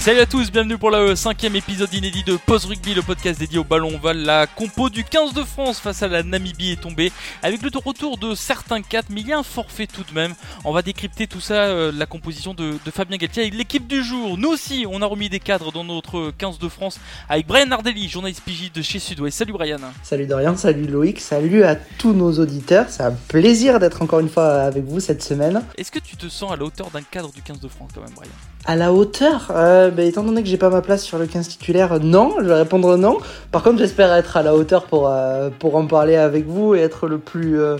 Salut à tous, bienvenue pour le cinquième épisode inédit de Post Rugby, le podcast dédié au ballon ovale. La compo du 15 de France face à la Namibie est tombée avec le retour de certains 4, mais il y a un forfait tout de même. On va décrypter tout ça, euh, la composition de, de Fabien Galtier avec l'équipe du jour. Nous aussi, on a remis des cadres dans notre 15 de France avec Brian Nardelli, journaliste PJ de chez Sudway. Salut Brian. Salut Dorian, salut Loïc, salut à tous nos auditeurs. C'est un plaisir d'être encore une fois avec vous cette semaine. Est-ce que tu te sens à la hauteur d'un cadre du 15 de France quand même, Brian? À la hauteur? Euh, bah, Étant donné que j'ai pas ma place sur le 15 titulaire, non, je vais répondre non. Par contre, j'espère être à la hauteur pour, euh, pour en parler avec vous et être le plus, euh,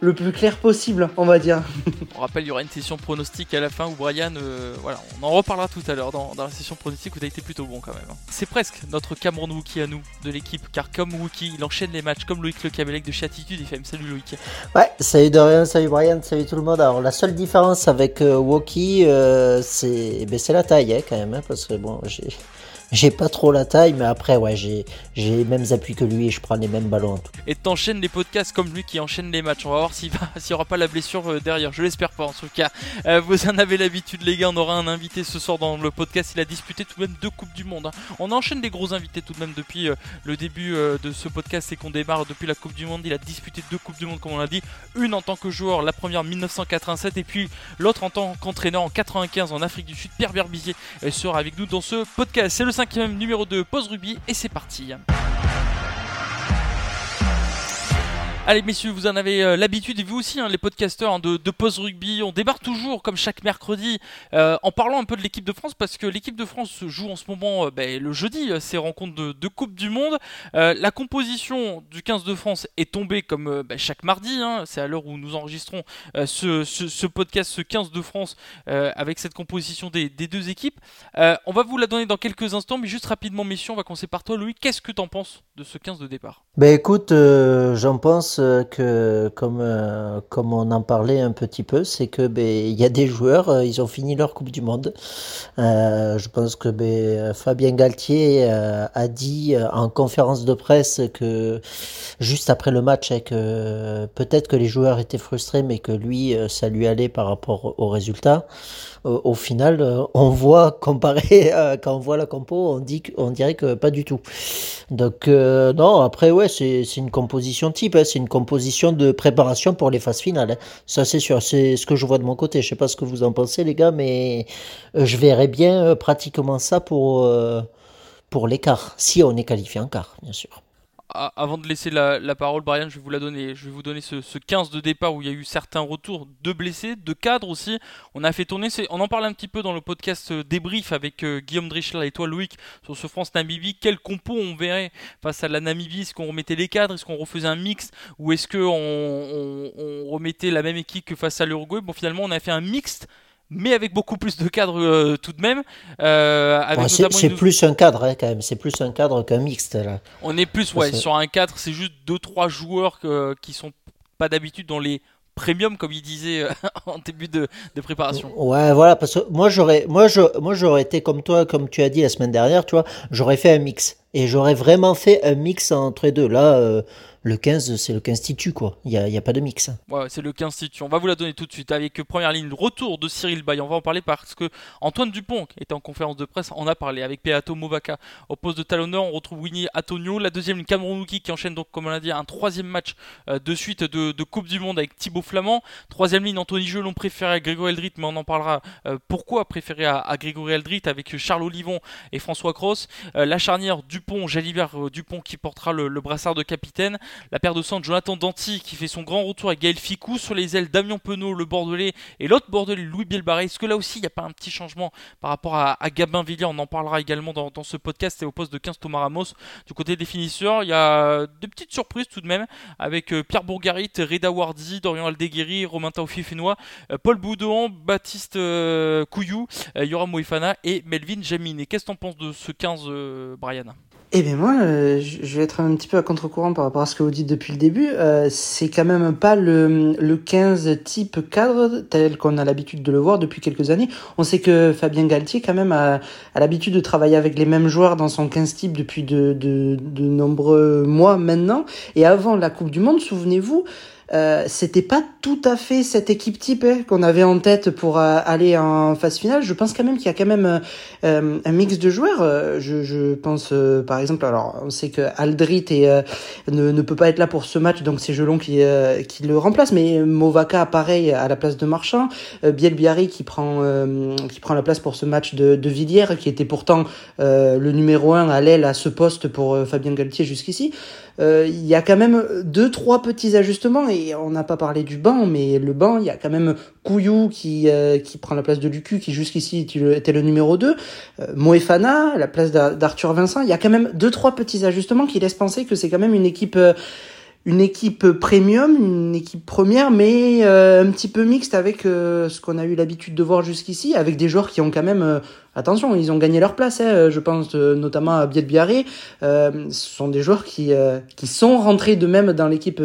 le plus clair possible, on va dire. On rappelle, il y aura une session pronostique à la fin où Brian, euh, voilà, on en reparlera tout à l'heure dans, dans la session pronostique où tu as été plutôt bon quand même. hein. C'est presque notre Cameron Wookie à nous de l'équipe, car comme Wookie, il enchaîne les matchs comme Loïc Le Cabellec de chez Attitude FM. Salut Loïc. Ouais, salut Dorian, salut Brian, salut tout le monde. Alors la seule différence avec euh, Woki, euh, c'est ben, c'est la taille hein, quand même, hein, parce que bon, j'ai j'ai pas trop la taille, mais après ouais, j'ai les mêmes appuis que lui et je prends les mêmes ballons. tout. Et t'enchaînes les podcasts comme lui qui enchaîne les matchs. On va voir s'il va- s'il y aura pas la blessure euh, derrière. Je l'espère pas en tout cas. Euh, vous en avez l'habitude les gars, on aura un invité ce soir dans le podcast. Il a disputé tout de même deux coupes du monde. hein. On enchaîne des gros invités tout de même depuis euh, le début de ce podcast et qu'on démarre depuis la Coupe du Monde. Il a disputé deux coupes du monde comme on l'a dit. Une en tant que joueur, la première en 1987 et puis l'autre en tant qu'entraîneur en 95 en Afrique du Sud. Pierre Berbizier sera avec nous dans ce podcast. C'est le cinquième numéro de Pause Rugby et c'est parti. Allez messieurs, vous en avez euh, l'habitude et vous aussi, hein, les podcasteurs hein, de, de Pause Rugby, on débarque toujours comme chaque mercredi euh, en parlant un peu de l'équipe de France parce que l'équipe de France joue en ce moment euh, ben, le jeudi ces rencontres de, Coupe du Monde. La composition du 15 de France est tombée comme ben, chaque mardi, hein, c'est à l'heure où nous enregistrons ce, podcast, ce 15 de France avec cette composition des, des deux équipes. On va vous la donner dans quelques instants, mais juste rapidement messieurs, on va commencer par toi Louis, qu'est-ce que t'en penses? De ce 15 de départ? Ben écoute, euh, j'en pense euh, que comme euh, comme on en parlait un petit peu, c'est que ben il y a des joueurs, ils ont fini leur Coupe du Monde. Je pense que ben, Fabien Galtier a dit en conférence de presse que juste après le match, hein, peut-être que les joueurs étaient frustrés, mais que lui, ça lui allait par rapport au résultat. Au, final, on voit comparé euh, quand on voit la compo, on dit on dirait que pas du tout. Donc non, après ouais, c'est une composition type, hein, c'est une composition de préparation pour les phases finales. hein. Ça c'est sûr, c'est ce que je vois de mon côté. Je sais pas ce que vous en pensez les gars, mais euh, je verrais bien euh, pratiquement ça pour euh, pour l'écart, si on est qualifié en quart, bien sûr. Avant de laisser la, parole, Brian, je vais vous la donner. Je vais vous donner ce, ce 15 de départ où il y a eu certains retours de blessés, de cadres aussi. On a fait tourner, on en parle un petit peu dans le podcast euh, débrief avec euh, Guillaume Drichler et toi, Loïc, sur ce France-Namibie. Quel compo on verrait face à la Namibie? Est-ce qu'on remettait les cadres? Est-ce qu'on refaisait un mix? Ou est-ce qu'on on, on remettait la même équipe que face à l'Uruguay? Bon, finalement, on a fait un mixte. Mais avec beaucoup plus de cadres euh, tout de même. Euh, avec Ouais, c'est une- plus un cadre hein, quand même, c'est plus un cadre qu'un mixte là. on est plus ouais, sur un 4, c'est juste 2-3 joueurs que- qui sont pas d'habitude dans les premium, comme il disait euh, en début de, de préparation. Ouais, voilà, parce que moi j'aurais, moi je, moi j'aurais été comme toi, comme tu as dit la semaine dernière, tu vois, j'aurais fait un mix et j'aurais vraiment fait un mix entre les deux. Là, euh, le 15, c'est le 15 titu quoi. Il y a, a pas de mix. Ouais, c'est le 15 titu. On va vous la donner tout de suite avec première ligne, retour de Cyril Bay. On va en parler parce que Antoine Dupont qui était en conférence de presse, en a parlé avec Peato Movaka. Au poste de talonneur, on retrouve Winnie Antonio. La deuxième ligne, Cameron qui enchaîne donc, comme on l'a dit, un troisième match euh, de suite de, Coupe du Monde avec Thibaut Flamand. Troisième ligne, Anthony Gelon préféré à Grégory Eldrit, mais on en parlera euh, pourquoi préféré à, Grégory Eldrit avec Charles Olivon et François Cross. Euh, la charnière Dupont, Jalibert Dupont qui portera le brassard de capitaine. La paire de centre, Jonathan Danti qui fait son grand retour avec Gaël Ficou sur les ailes, Damien Penaud, le Bordelais, et l'autre Bordelais, Louis Bielbarré. Est-ce que là aussi, il n'y a pas un petit changement par rapport à, Gabin Villiers On en parlera également dans, ce podcast et au poste de 15 Thomas Ramos. Du côté des finisseurs, il y a des petites surprises tout de même avec euh, Pierre Bourgarit, Reda Wardi, Dorian Aldeguerri, Romain Taofi-Fenois, euh, Paul Boudon, Baptiste euh, Couillou, Yoram Moifana et Melvin Jamine. Qu'est-ce que tu en penses de ce 15, Brian? Eh bien moi, euh, je vais être un petit peu à contre-courant par rapport à ce que vous dites depuis le début. Euh, c'est quand même pas le, le 15 type cadre tel qu'on a l'habitude de le voir depuis quelques années. On sait que Fabien Galtier quand même a, l'habitude de travailler avec les mêmes joueurs dans son 15 type depuis de, de, de nombreux mois maintenant. Et avant la Coupe du Monde, souvenez-vous, euh, c'était pas tout à fait cette équipe type hein, qu'on avait en tête pour euh, aller en phase finale. Je pense quand même qu'il y a quand même euh, un mix de joueurs. Je, je pense par exemple, alors on sait que Aldrit et, ne, ne peut pas être là pour ce match, donc c'est Gelon qui, qui le remplace. Mais Movaka pareil à la place de Marchand, Bielbiari qui prend qui prend la place pour ce match de, de Villiers, qui était pourtant le numéro un à l'aile à ce poste pour Fabien Galtier jusqu'ici. Il y a quand même deux trois petits ajustements et on n'a pas parlé du banc, mais le banc, il y a quand même Couillou qui, euh, qui prend la place de Lucu, qui jusqu'ici était le numéro 2, euh, Moefana, la place d'Arthur Vincent. Il y a quand même deux, trois petits ajustements qui laissent penser que c'est quand même une équipe... Euh, une équipe premium, une équipe première, mais euh, un petit peu mixte avec euh, ce qu'on a eu l'habitude de voir jusqu'ici, avec des joueurs qui ont quand même, euh, attention, ils ont gagné leur place. Hein, je pense notamment à Biel Biarré. ce sont des joueurs qui qui sont rentrés de même dans l'équipe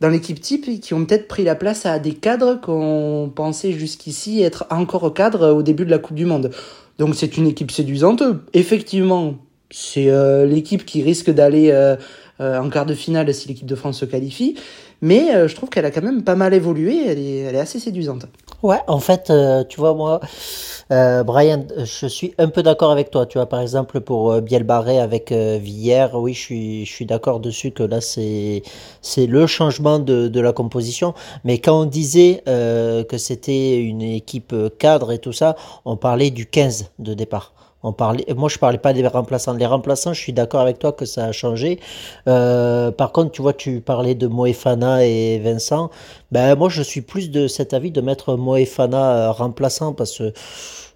dans l'équipe type et qui ont peut-être pris la place à des cadres qu'on pensait jusqu'ici être encore au cadre au début de la Coupe du Monde. Donc c'est une équipe séduisante. Effectivement, c'est l'équipe qui risque d'aller euh, en quart de finale si l'équipe de France se qualifie. Mais euh, je trouve qu'elle a quand même pas mal évolué, elle est, assez séduisante. Ouais, en fait, euh, tu vois, moi, Brian, je suis un peu d'accord avec toi. Tu vois, par exemple, pour Bielbarré avec Villiers, oui, je suis, je suis d'accord dessus que là, c'est, c'est le changement de, de la composition. Mais quand on disait que c'était une équipe cadre et tout ça, on parlait du 15 de départ. Moi, je parlais pas des remplaçants. Les remplaçants, je suis d'accord avec toi que ça a changé. Euh, par contre, tu vois, tu parlais de Moefana et Vincent. Ben, moi, je suis plus de cet avis de mettre Moefana euh, remplaçant parce que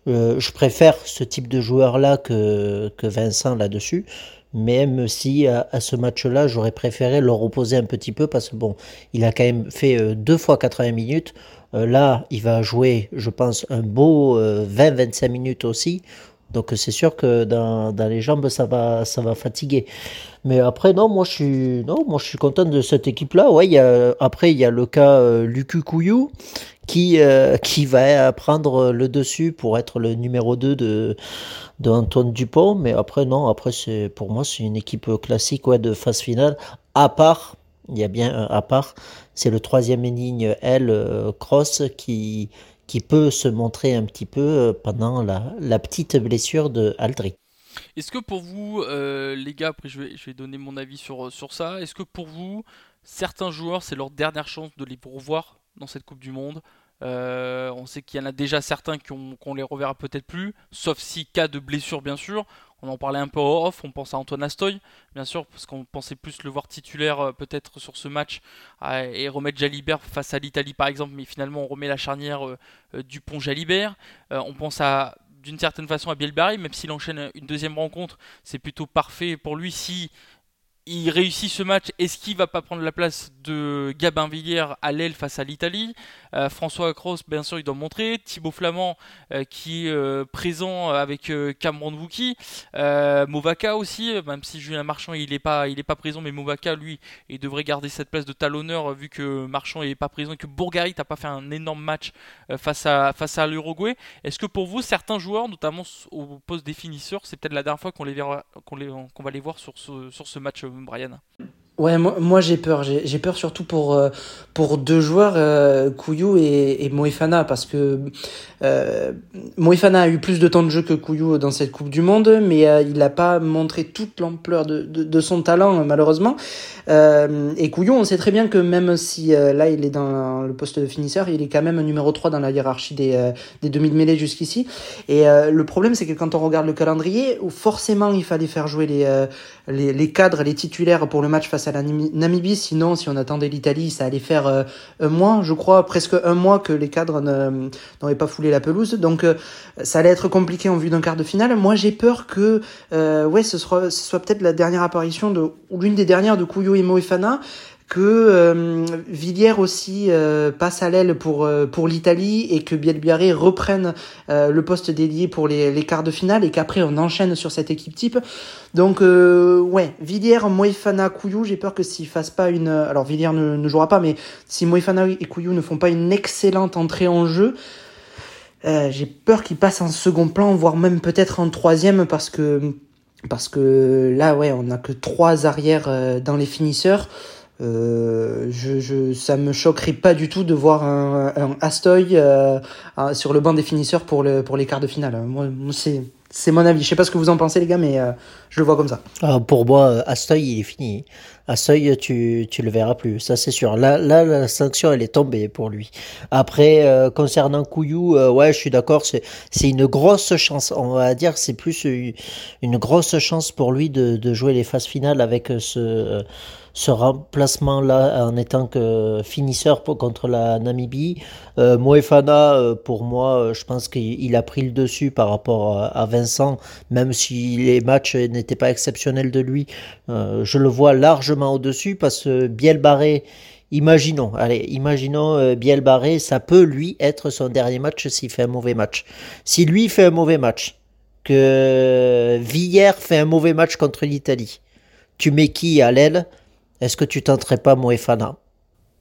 euh, je préfère ce type de joueur-là que, que Vincent là-dessus. Même si à, ce match-là, j'aurais préféré le reposer un petit peu parce que bon, il a quand même fait deux fois 80 minutes. là, il va jouer, je pense, un beau 20-25 minutes aussi. Donc c'est sûr que dans, dans, les jambes, ça va, ça va fatiguer. Mais après, non, moi je suis, non, moi, je suis content de cette équipe-là. Ouais, après, il y a le cas euh, qui, euh, qui va prendre le dessus pour être le numéro 2 de, de Antoine Dupont. Mais après, non, après, c'est, pour moi, c'est une équipe classique ouais, de phase finale. À part, il y a bien à part, c'est le troisième ligne L, euh, Cross, qui qui peut se montrer un petit peu euh, pendant la, petite blessure de Aldri. Est-ce que pour vous, euh, les gars, après je vais, je vais, donner mon avis sur, sur ça, est-ce que pour vous, certains joueurs, c'est leur dernière chance de les revoir dans cette Coupe du Monde? Euh, on sait qu'il y en a déjà certains qu'on les reverra peut-être plus, sauf si cas de blessure bien sûr. On en parlait un peu off, on pense à Antoine Astoy, bien sûr, parce qu'on pensait plus le voir titulaire euh, peut-être sur ce match et remettre Jalibert face à l'Italie par exemple, mais finalement on remet la charnière euh, du pont Jalibert. on pense à d'une certaine façon à Bielbarry, même s'il enchaîne une deuxième rencontre, c'est plutôt parfait pour lui si il réussit ce match. Est-ce qu'il va pas prendre la place de Gabin Villiers à l'aile face à l'Italie? Euh, François Cross, bien sûr, il doit montrer. Thibaut Flamand, euh, qui est euh, présent avec Cameron Wookie. Movaka aussi, même si Julien Marchand il est pas, pas présent, mais Movaka lui, il devrait garder cette place de talonneur vu que Marchand est pas présent et que Bourgarit n'a pas fait un énorme match face à face à l'Uruguay. Est-ce que pour vous, certains joueurs, notamment au poste des finisseurs, c'est peut-être la dernière fois qu'on les va les voir sur sur ce match Brian Ouais, moi, j'ai peur. J'ai peur surtout pour euh, pour deux joueurs, euh, Kouyou et, et Moefana, parce que euh, Moefana a eu plus de temps de jeu que Kouyou dans cette Coupe du Monde, mais euh, il n'a pas montré toute l'ampleur de, de, son talent malheureusement. Euh, et Couillou, on sait très bien que même si là il est dans le poste de finisseur, il est quand même numéro 3 dans la hiérarchie des des demi de mêlée jusqu'ici. Et le problème, c'est que quand on regarde le calendrier, où forcément il fallait faire jouer les, les cadres, les titulaires pour le match face à à la Namibie. Sinon, si on attendait l'Italie, ça allait faire euh, un mois, je crois, presque un mois que les cadres n'auraient pas foulé la pelouse. Donc, euh, ça allait être compliqué en vue d'un quart de finale. Moi, j'ai peur que, ouais, ce, soit, ce soit peut-être la dernière apparition de, ou l'une des dernières de Kuyo et Moefana que euh, Villiers aussi euh, passe à l'aile pour euh, l'Italie et que Bielbiaré reprenne le poste dédié pour les, quarts de finale et qu'après on enchaîne sur cette équipe type. Donc ouais, Villiers, Moefana, Couillou, j'ai peur que s'ils fassent pas une alors Villiers ne, jouera pas mais si Moefana et Couillou ne font pas une excellente entrée en jeu, j'ai peur qu'ils passent en second plan voire même peut-être en troisième parce que parce que là ouais, on a que trois arrières dans les finisseurs. Euh, je, je, ça me choquerait pas du tout de voir un, un Astoy euh, sur le banc des finisseurs pour, le, pour les quarts de finale. Moi, c'est, c'est mon avis. Je sais pas ce que vous en pensez, les gars, mais euh, je le vois comme ça. Ah, pour moi, Astoy, il est fini. Astoy, tu, tu le verras plus, ça c'est sûr. Là, la sanction, elle est tombée pour lui. Après, euh, concernant Couillou, ouais, je suis d'accord, c'est, une grosse chance. On va dire c'est plus une grosse chance pour lui de, jouer les phases finales avec ce ce remplacement-là en étant que finisseur contre la Namibie. Euh, Moefana, euh, pour moi, euh, je pense qu'il a pris le dessus par rapport à, Vincent, même si les matchs n'étaient pas exceptionnels de lui. Euh, je le vois largement au-dessus parce que Biel Barré, Imaginons, allez, imaginons Biel Barré, ça peut lui être son dernier match s'il fait un mauvais match. Si lui fait un mauvais match, que Villiers fait un mauvais match contre l'Italie, tu mets qui à l'aile? Est-ce que tu tenterais pas Moefana?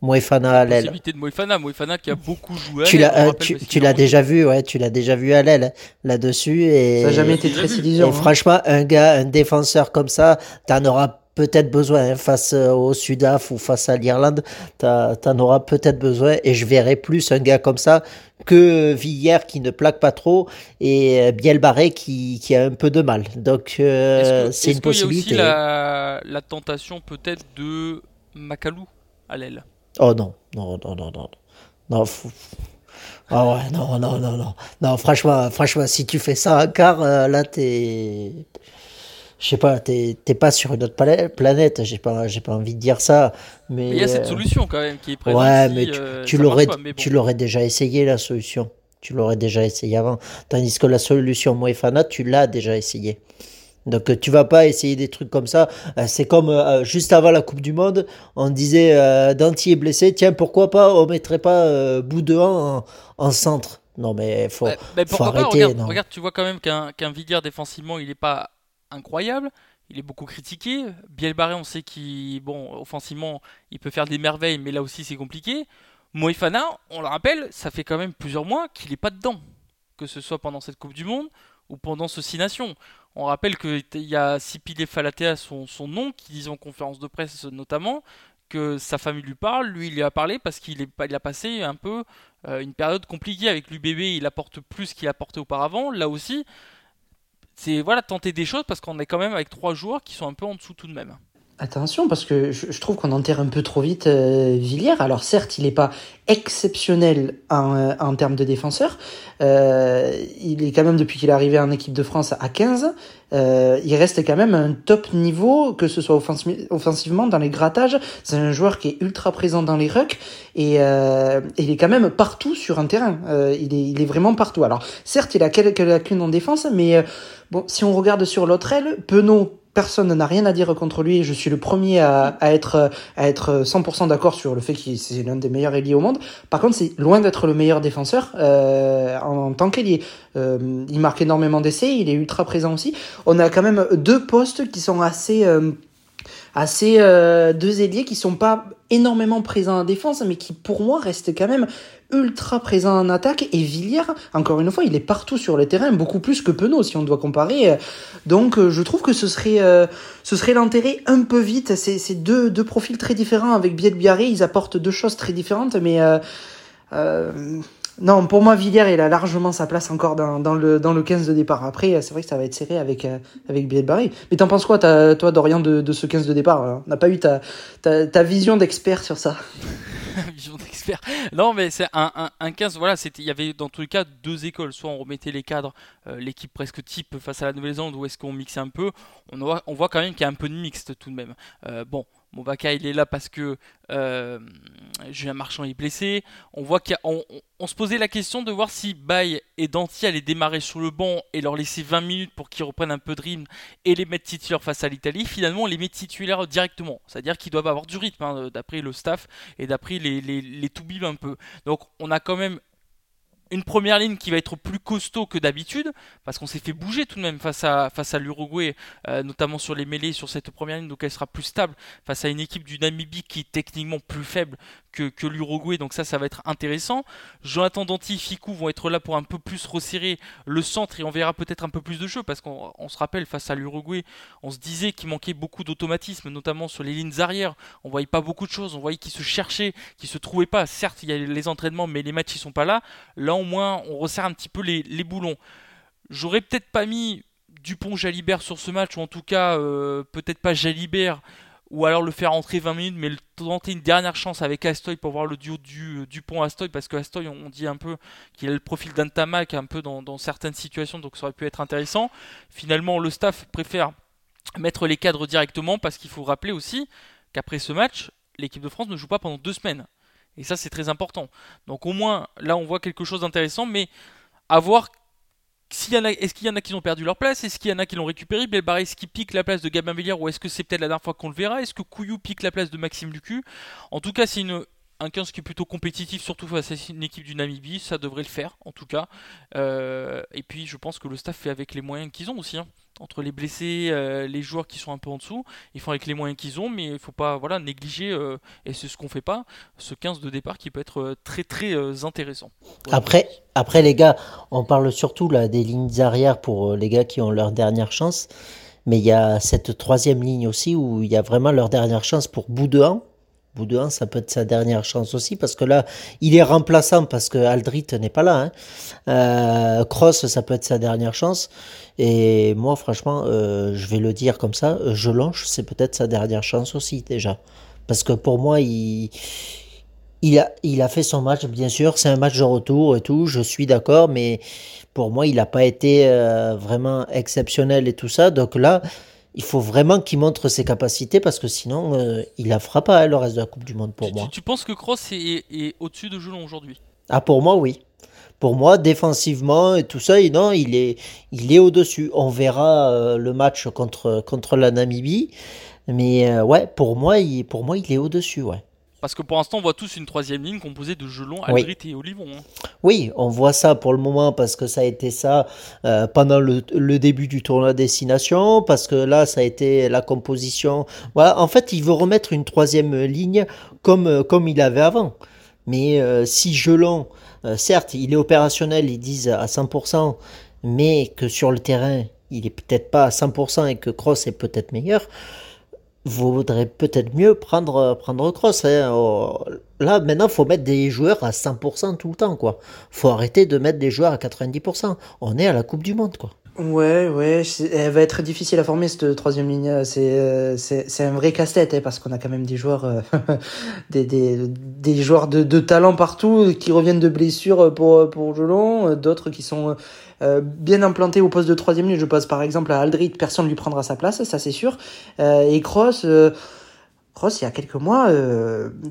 Moefana à l'aile. de Moefana, Moefana qui a beaucoup joué. Tu l'as, euh, tu, l'as déjà vu, ouais, tu l'as déjà vu à l'aile là-dessus et. Ça n'a jamais été très séduisant. Et hein. franchement, un gars, un défenseur comme ça, t'en auras peut-être besoin hein, face euh, au Sudaf ou face à l'Irlande, t'en auras peut-être besoin et je verrai plus un gars comme ça que Villiers qui ne plaque pas trop et euh, Bielbarré qui, qui a un peu de mal. Donc c'est une possibilité. Il y a aussi la, tentation peut-être de Macalou à l'aile? Oh non, non, non, non, non. Non, Oh ouais, non, non, non, non. Non, franchement, franchement, si tu fais ça en quart, euh, là, t'es. Je sais pas, t'es pas sur une autre planète, j'ai pas, pas envie de dire ça. Mais il y a cette euh, solution quand même qui est présente. Ouais, mais tu, euh, l'aurais, tu l'aurais déjà essayé la solution. Tu l'aurais déjà essayé avant. Tandis que la solution Moefana, tu l'as déjà essayé. Donc euh, tu vas pas essayer des trucs comme ça. Euh, c'est comme euh, juste avant la Coupe du Monde, on disait Danti est blessé, tiens pourquoi pas on mettrait pas Boudin en, en centre. Non mais faut, faut arrêter. regarde, tu vois quand même qu'un Villiers défensivement il n'est pas incroyable. Il est beaucoup critiqué. Bielbarré, on sait qu'il, bon, offensivement, il peut faire des merveilles, mais là aussi c'est compliqué. Moefana, on le rappelle, ça fait quand même plusieurs mois qu'il n'est pas dedans. Que ce soit pendant cette Coupe du Monde ou pendant ce Six Nations. On rappelle qu'il y a Sipile Falatea, son, son nom, qui disait en conférence de presse notamment que sa famille lui parle. Lui, il lui a parlé parce qu'il il a passé un peu euh, une période compliquée avec l'UBB. Il apporte plus qu'il apportait auparavant. Là aussi, c'est voilà tenter des choses parce qu'on est quand même avec trois joueurs qui sont un peu en dessous tout de même. Attention, parce que je, trouve qu'on enterre un peu trop vite euh, Villiers. Alors certes, il n'est pas exceptionnel en, euh, en termes de défenseur. Euh, il est quand même, depuis qu'il est arrivé en équipe de France, à 15. Euh, il reste quand même un top niveau, que ce soit offensivement, dans les grattages. C'est un joueur qui est ultra présent dans les rucks. Et, euh, il est quand même partout sur un terrain. Euh, il, est, il est vraiment partout. Alors certes, il a quelques lacunes en défense, mais... Bon, si on regarde sur l'autre aile, Penaud, personne n'a rien à dire contre lui. Je suis le premier à, être à être 100% d'accord sur le fait qu'il c'est l'un des meilleurs ailiers au monde. Par contre, c'est loin d'être le meilleur défenseur euh, en, tant qu'ailier. Euh, il marque énormément d'essais, il est ultra présent aussi. On a quand même deux postes qui sont assez euh, assez deux ailiers qui sont pas énormément présents en défense, mais qui pour moi restent quand même ultra présents en attaque. Et Villiers, encore une fois, il est partout sur le terrain, beaucoup plus que Penaud si on doit comparer. Donc euh, je trouve que ce serait euh, ce serait l'enterrer un peu vite. C'est deux, deux profils très différents avec Biet Biarré, ils apportent deux choses très différentes, mais euh, non, pour moi, Villiers, il a largement sa place encore dans, le, dans le 15 de départ. Après, c'est vrai que ça va être serré avec, euh, avec Billet Barry. Mais t'en penses quoi, toi, Dorian, de, ce 15 de départ On n'a pas eu ta, ta, vision d'expert sur ça vision d'expert. Non, mais c'est un, un, un, 15. Voilà, il y avait dans tous les cas deux écoles. Soit on remettait les cadres, euh, l'équipe presque type face à la Nouvelle-Zélande, ou est-ce qu'on mixait un peu? On voit, on voit quand même qu'il y a un peu de mixte tout de même. Euh, bon, Mobaka il est là parce que euh, Julien Marchand est blessé. On voit qu'on on, se posait la question de voir si Bay et Danti allaient démarrer sur le banc et leur laisser 20 minutes pour qu'ils reprennent un peu de rythme et les mettre titulaires face à l'Italie. Finalement, on les met titulaires directement. C'est-à-dire qu'ils doivent avoir du rythme hein, d'après le staff et d'après les, les, les un peu. Donc on a quand même une première ligne qui va être plus costaud que d'habitude, parce qu'on s'est fait bouger tout de même face à, face à l'Uruguay, euh, notamment sur les mêlées sur cette première ligne, donc elle sera plus stable face à une équipe du Namibie qui est techniquement plus faible que, l'Uruguay, donc ça, ça va être intéressant. Jonathan Danti et Ficou vont être là pour un peu plus resserrer le centre et on verra peut-être un peu plus de jeu, parce qu'on se rappelle, face à l'Uruguay, on se disait qu'il manquait beaucoup d'automatisme, notamment sur les lignes arrière. On voyait pas beaucoup de choses, on voyait qu'ils se cherchaient, qu'ils se trouvaient pas. Certes, il y a les entraînements, mais les matchs, ils sont pas là. Là, au moins, on resserre un petit peu les, boulons. J'aurais peut-être pas mis Dupont-Jalibert sur ce match, ou en tout cas, euh, peut-être pas Jalibert ou alors le faire entrer 20 minutes, mais tenter une dernière chance avec Astoy pour voir le duo du, Dupont Astoy, parce que Astoy, on dit un peu qu'il a le profil d'Antamac un peu dans, certaines situations, donc ça aurait pu être intéressant. Finalement, le staff préfère mettre les cadres directement, parce qu'il faut rappeler aussi qu'après ce match, l'équipe de France ne joue pas pendant deux semaines. Et ça, c'est très important. Donc au moins, là, on voit quelque chose d'intéressant, mais à voir est-ce qu'il y en a qui ont perdu leur place? Est-ce qu'il y en a qui l'ont récupéré? Est-ce qu'il pique la place de Gabin Villiers ou est-ce que c'est peut-être la dernière fois qu'on le verra? Est-ce que Couillou pique la place de Maxime Lucu En tout cas, c'est une, un 15 qui est plutôt compétitif, surtout face à une équipe du Namibie, ça devrait le faire en tout cas. Euh, et puis je pense que le staff fait avec les moyens qu'ils ont aussi. Hein. Entre les blessés, euh, les joueurs qui sont un peu en dessous, ils font avec les moyens qu'ils ont, mais il ne faut pas voilà, négliger, euh, et c'est ce qu'on fait pas, ce 15 de départ qui peut être très très intéressant. Après, après les gars, on parle surtout là, des lignes arrière pour les gars qui ont leur dernière chance, mais il y a cette troisième ligne aussi où il y a vraiment leur dernière chance pour bout de bout ça peut être sa dernière chance aussi, parce que là, il est remplaçant parce que Aldrit n'est pas là. Hein. Euh, Cross, ça peut être sa dernière chance. Et moi, franchement, euh, je vais le dire comme ça, je longe, c'est peut-être sa dernière chance aussi déjà. Parce que pour moi, il, il, a, il a fait son match, bien sûr, c'est un match de retour et tout, je suis d'accord, mais pour moi, il n'a pas été euh, vraiment exceptionnel et tout ça. Donc là, il faut vraiment qu'il montre ses capacités parce que sinon, euh, il la fera pas hein, le reste de la Coupe du Monde pour moi. Tu, penses que Cross est, au-dessus de Gelon aujourd'hui? Ah, pour moi, oui. Pour moi, défensivement et tout ça, non, il est, il est au-dessus. On verra euh, le match contre, contre la Namibie. Mais euh, ouais, pour moi, il, pour moi, il est au-dessus, ouais. Parce que pour l'instant, on voit tous une troisième ligne composée de Gelon, Aldrit et Olivon. Hein. Oui, on voit ça pour le moment parce que ça a été ça euh, pendant le, début du tournoi destination, parce que là, ça a été la composition. Voilà, en fait, il veut remettre une troisième ligne comme, euh, comme il avait avant. Mais euh, si Gelon, certes, il est opérationnel, ils disent à 100%, mais que sur le terrain, il est peut-être pas à 100% et que Cross est peut-être meilleur vaudrait peut-être mieux prendre, prendre Cross. Hein. Oh, là, maintenant, il faut mettre des joueurs à 100% tout le temps. quoi. faut arrêter de mettre des joueurs à 90%. On est à la Coupe du Monde. quoi. Ouais, ouais, elle va être difficile à former cette troisième ligne. C'est c'est un vrai casse-tête hein, parce qu'on a quand même des joueurs euh, des, joueurs de, de talent partout qui reviennent de blessures pour pour Jolon, d'autres qui sont euh, bien implantés au poste de troisième ligne. Je pense par exemple à Aldrit, personne ne lui prendra sa place, ça c'est sûr. Euh, et Cross. Cross, il y a quelques mois,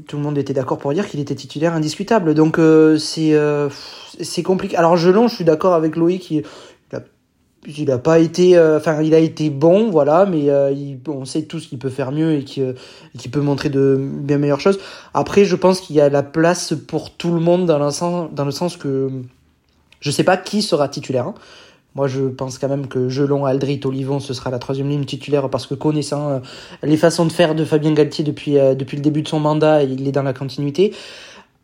tout le monde était d'accord pour dire qu'il était titulaire indiscutable. Donc c'est c'est compliqué. Alors Gelon, je suis d'accord avec Loïc, qui il a pas été euh, enfin il a été bon voilà mais euh, on sait tous qu'il peut faire mieux et qu'il peut montrer de bien meilleures choses après je pense qu'il y a la place pour tout le monde dans le sens dans le sens que je sais pas qui sera titulaire hein. moi je pense quand même que Gelon Aldrit Olivon ce sera la troisième ligne titulaire parce que connaissant euh, les façons de faire de Fabien Galtier depuis depuis le début de son mandat il est dans la continuité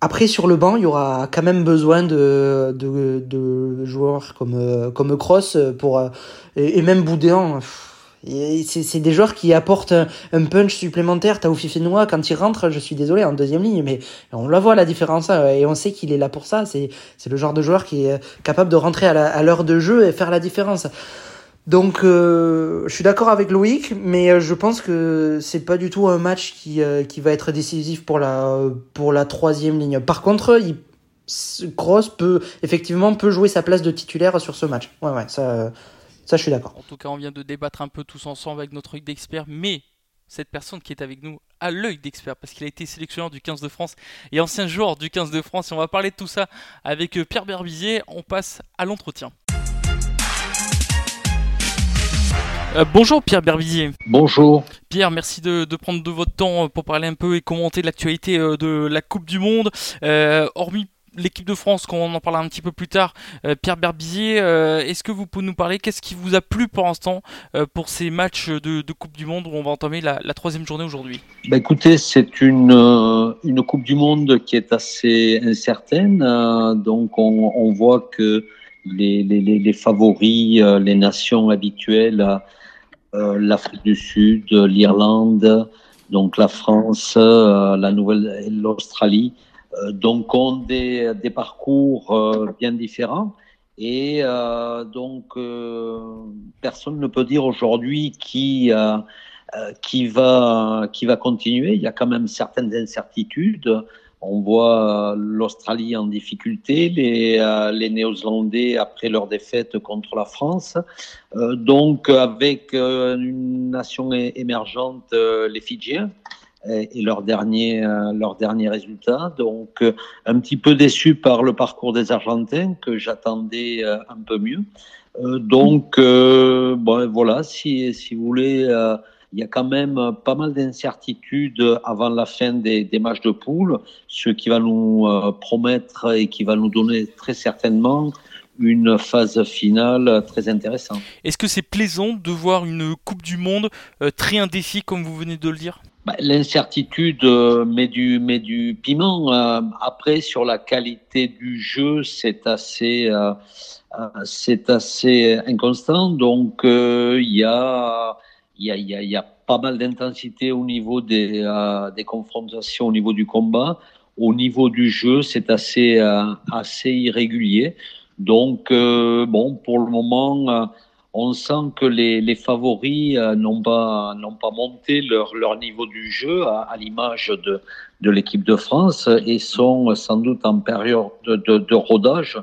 après, sur le banc, il y aura quand même besoin de, de, joueurs comme, euh, comme Cross pour, euh, et, même Boudéan. C'est des joueurs qui apportent un, punch supplémentaire. Taoufi Fenoua, quand il rentre, je suis désolé, en deuxième ligne, mais on la voit la différence hein, et on sait qu'il est là pour ça. C'est le genre de joueur qui est capable de rentrer à l'heure de jeu et faire la différence. Donc, euh, je suis d'accord avec Loïc, mais euh, je pense que c'est pas du tout un match qui, euh, va être décisif pour la, troisième ligne. Par contre, il, Cross peut effectivement peut jouer sa place de titulaire sur ce match. Ouais, ouais, ça, ça je suis d'accord. En tout cas, on vient de débattre un peu tous ensemble avec notre d'expert, mais cette personne qui est avec nous a l'œil d'expert parce qu'il a été sélectionneur du 15 de France et ancien joueur du 15 de France. Et on va parler de tout ça avec euh, Pierre Berbizier. On passe à l'entretien. Euh, bonjour Pierre Berbizier. Bonjour. Pierre, merci de, de, prendre de votre temps pour parler un peu et commenter l'actualité euh, de la Coupe du Monde. Euh, hormis l'équipe de France, quand on en parlera un petit peu plus tard, euh, Pierre Berbizier, euh, est-ce que vous pouvez nous parler Qu'est-ce qui vous a plu pour l'instant euh, pour ces matchs de, Coupe du Monde où on va entamer la, troisième journée aujourd'hui? Bah Écoutez, c'est une, une Coupe du Monde qui est assez incertaine. donc on, voit que les, les, favoris, les nations habituelles, l'Afrique du Sud, l'Irlande, donc la France, la Nouvelle, l'Australie, donc ont des, des parcours euh, bien différents. Et euh, donc, personne ne peut dire aujourd'hui qui, qui, va, qui va continuer. Il y a quand même certaines incertitudes. On voit l'Australie en difficulté, les, les Néo-Zélandais après leur défaite contre la France. donc, avec une nation émergente, les Fidjiens et leur dernier, euh, leur dernier résultat. Donc, euh, un petit peu déçu par le parcours des Argentins que j'attendais euh, un peu mieux. donc, bon, voilà, si, si vous voulez, il y a quand même pas mal d'incertitudes avant la fin des, des, matchs de poule, ce qui va nous promettre et qui va nous donner très certainement une phase finale très intéressante. Est-ce que c'est plaisant de voir une Coupe du Monde très indécis comme vous venez de le dire? Bah, L'incertitude euh, met, du, met du piment. Euh, après, sur la qualité du jeu, c'est assez, euh, c'est assez inconstant. Donc, il y, a, y, a, y, a, y a pas mal d'intensité au niveau des, des confrontations, au niveau du combat. Au niveau du jeu, c'est assez, assez irrégulier. Donc, bon, pour le moment on sent que les, favoris euh, n'ont pas n'ont pas monté leur, leur niveau du jeu à, l'image de, de l'équipe de France et sont sans doute en période de, de, de rodage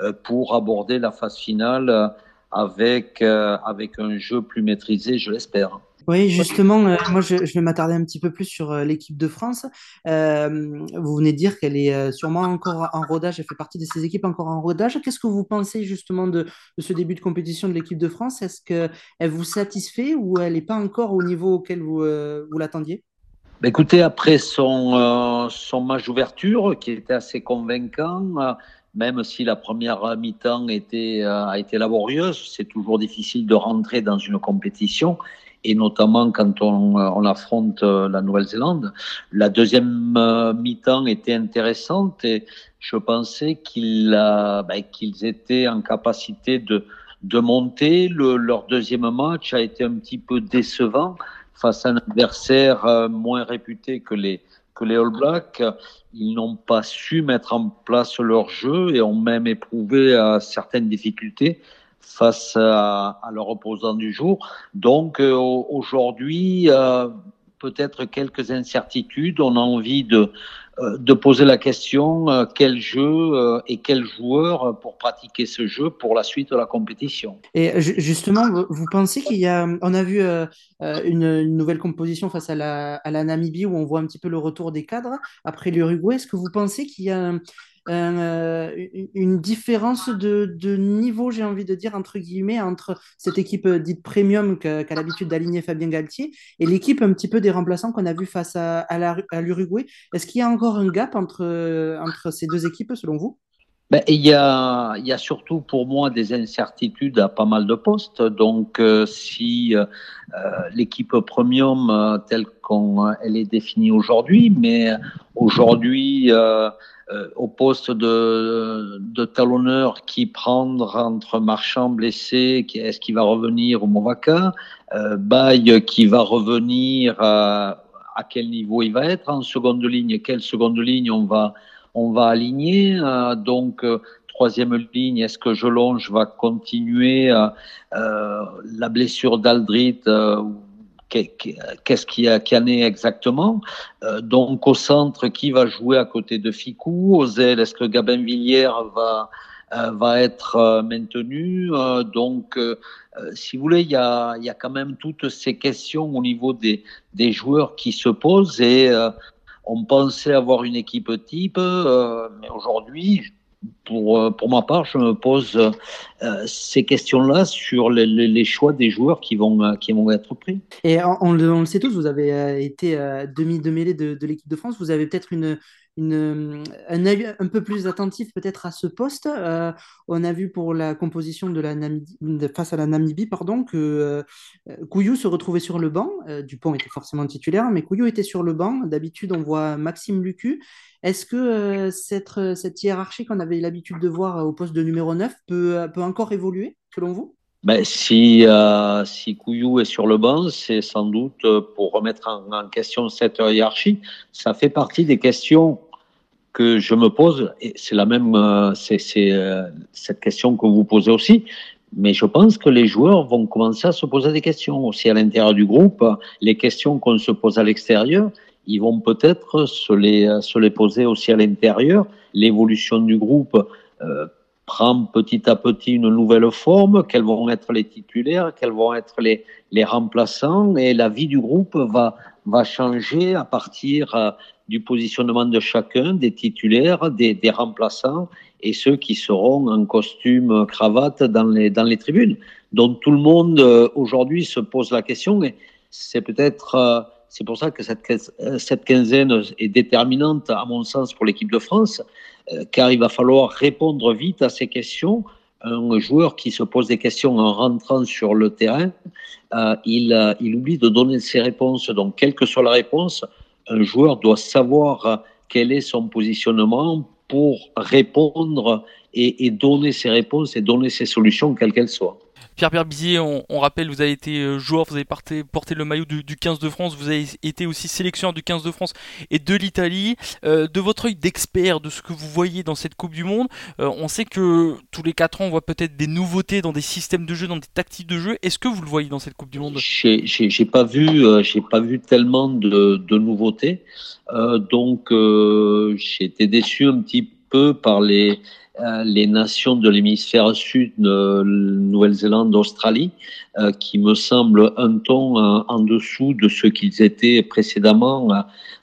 euh, pour aborder la phase finale avec euh, avec un jeu plus maîtrisé, je l'espère. Oui, justement, euh, moi je, vais m'attarder un petit peu plus sur euh, l'équipe de France. Euh, vous venez de dire qu'elle est sûrement encore en rodage, elle fait partie de ces équipes encore en rodage. Qu'est-ce que vous pensez justement de, de ce début de compétition de l'équipe de France? Est-ce qu'elle vous satisfait ou elle n'est pas encore au niveau auquel vous, vous l'attendiez? Bah, Écoutez, après son, son match d'ouverture, qui était assez convaincant, même si la première mi-temps était, a été laborieuse, c'est toujours difficile de rentrer dans une compétition et notamment quand on, on affronte euh, la Nouvelle-Zélande. La deuxième euh, mi-temps était intéressante et je pensais qu'ils ben, qu'ils étaient en capacité de, de monter. Le, leur deuxième match a été un petit peu décevant face à un adversaire euh, moins réputé que les, que les All Blacks. Ils n'ont pas su mettre en place leur jeu et ont même éprouvé certaines difficultés face à, à leur du jour. Donc euh, aujourd'hui, euh, peut-être quelques incertitudes. On a envie de, euh, de poser la question quel jeu et quel joueur pour pratiquer ce jeu pour la suite de la compétition. Et justement, vous pensez qu'il y a, on a vu une, une, nouvelle composition face à la, à la Namibie où on voit un petit peu le retour des cadres après l'Uruguay. Est-ce que vous pensez qu'il y a euh, une différence de, de niveau, j'ai envie de dire, entre guillemets, entre cette équipe dite premium qu'a l'habitude d'aligner Fabien Galtier et l'équipe un petit peu des remplaçants qu'on a vu face à, à l'Uruguay. Est-ce qu'il y a encore un gap entre, entre ces deux équipes, selon vous? Ben, il, y a, il y a surtout pour moi des incertitudes à pas mal de postes. Donc, euh, si euh, l'équipe premium euh, telle qu'elle est définie aujourd'hui, mais aujourd'hui, euh, euh, au poste de, de talonneur qui prendre entre Marchand blessé, est-ce qu'il va revenir au Movaca, euh, Baye qui va revenir à quel niveau il va être en seconde ligne, quelle seconde ligne on va on va aligner. Euh, donc euh, troisième ligne, est-ce que Jelonge va continuer euh, la blessure d'Aldrit qu'est-ce qui a canné exactement. Euh, donc au centre, qui va jouer à côté de Ficou Aux ailes, est-ce que Gabin Villiers va va être maintenu. donc, si vous voulez, il y a, y a quand même toutes ces questions au niveau des, des joueurs qui se posent et on pensait avoir une équipe type, mais aujourd'hui, pour, euh, pour ma part, je me pose euh, ces questions-là sur les, les, choix des joueurs qui vont, euh, qui vont être pris. Et on, le, sait tous, vous avez été demi de mêlée de l'équipe de France. Vous avez peut-être une, une, un un peu plus attentif peut-être à ce poste. on a vu pour la composition de la face à la Namibie pardon, que Couillou se retrouvait sur le banc. Dupont était forcément titulaire, mais Couillou était sur le banc. D'habitude, on voit Maxime Lucu. Est-ce que euh, cette, euh, cette, hiérarchie qu'on avait l'habitude de voir au poste de numéro 9 peut, peut encore évoluer, selon vous? Ben, si, euh, si Couillou est sur le banc, c'est sans doute pour remettre en, question cette hiérarchie. Ça fait partie des questions que je me pose, et c'est la même, c'est cette question que vous posez aussi. Mais je pense que les joueurs vont commencer à se poser des questions aussi à l'intérieur du groupe, les questions qu'on se pose à l'extérieur ils vont peut-être se les, se les poser aussi à l'intérieur. L'évolution du groupe euh, prend petit à petit une nouvelle forme, quels vont être les titulaires, quels vont être les, les remplaçants, et la vie du groupe va, va changer à partir euh, du positionnement de chacun, des titulaires, des, des remplaçants, et ceux qui seront en costume cravate dans les, dans les tribunes. Donc tout le monde euh, aujourd'hui se pose la question, et c'est peut-être euh, c'est pour ça que euh, cette, quinzaine est déterminante, à mon sens, pour l'équipe de France, euh, car il va falloir répondre vite à ces questions. Un joueur qui se pose des questions en rentrant sur le terrain, euh, il, oublie de donner ses réponses. Donc, quelle que soit la réponse, un joueur doit savoir quel est son positionnement pour répondre et donner ses réponses et donner ses solutions, quelles qu'elles soient. Pierre-Pierre Bizier, on, rappelle, vous avez été euh, joueur, vous avez porté, le maillot du, 15 de France, vous avez été aussi sélectionneur du 15 de France et de l'Italie. Euh, de votre œil d'expert, de ce que vous voyez dans cette Coupe du Monde, euh, on sait que tous les 4 ans, on voit peut-être des nouveautés dans des systèmes de jeu, dans des tactiques de jeu. Est-ce que vous le voyez dans cette Coupe du Monde? J'ai pas vu, pas vu tellement de, de nouveautés, donc j'ai été déçu un petit peu par les les nations de l'hémisphère sud, euh, Nouvelle-Zélande, Australie, euh, qui me semblent un ton en dessous de ce qu'ils étaient précédemment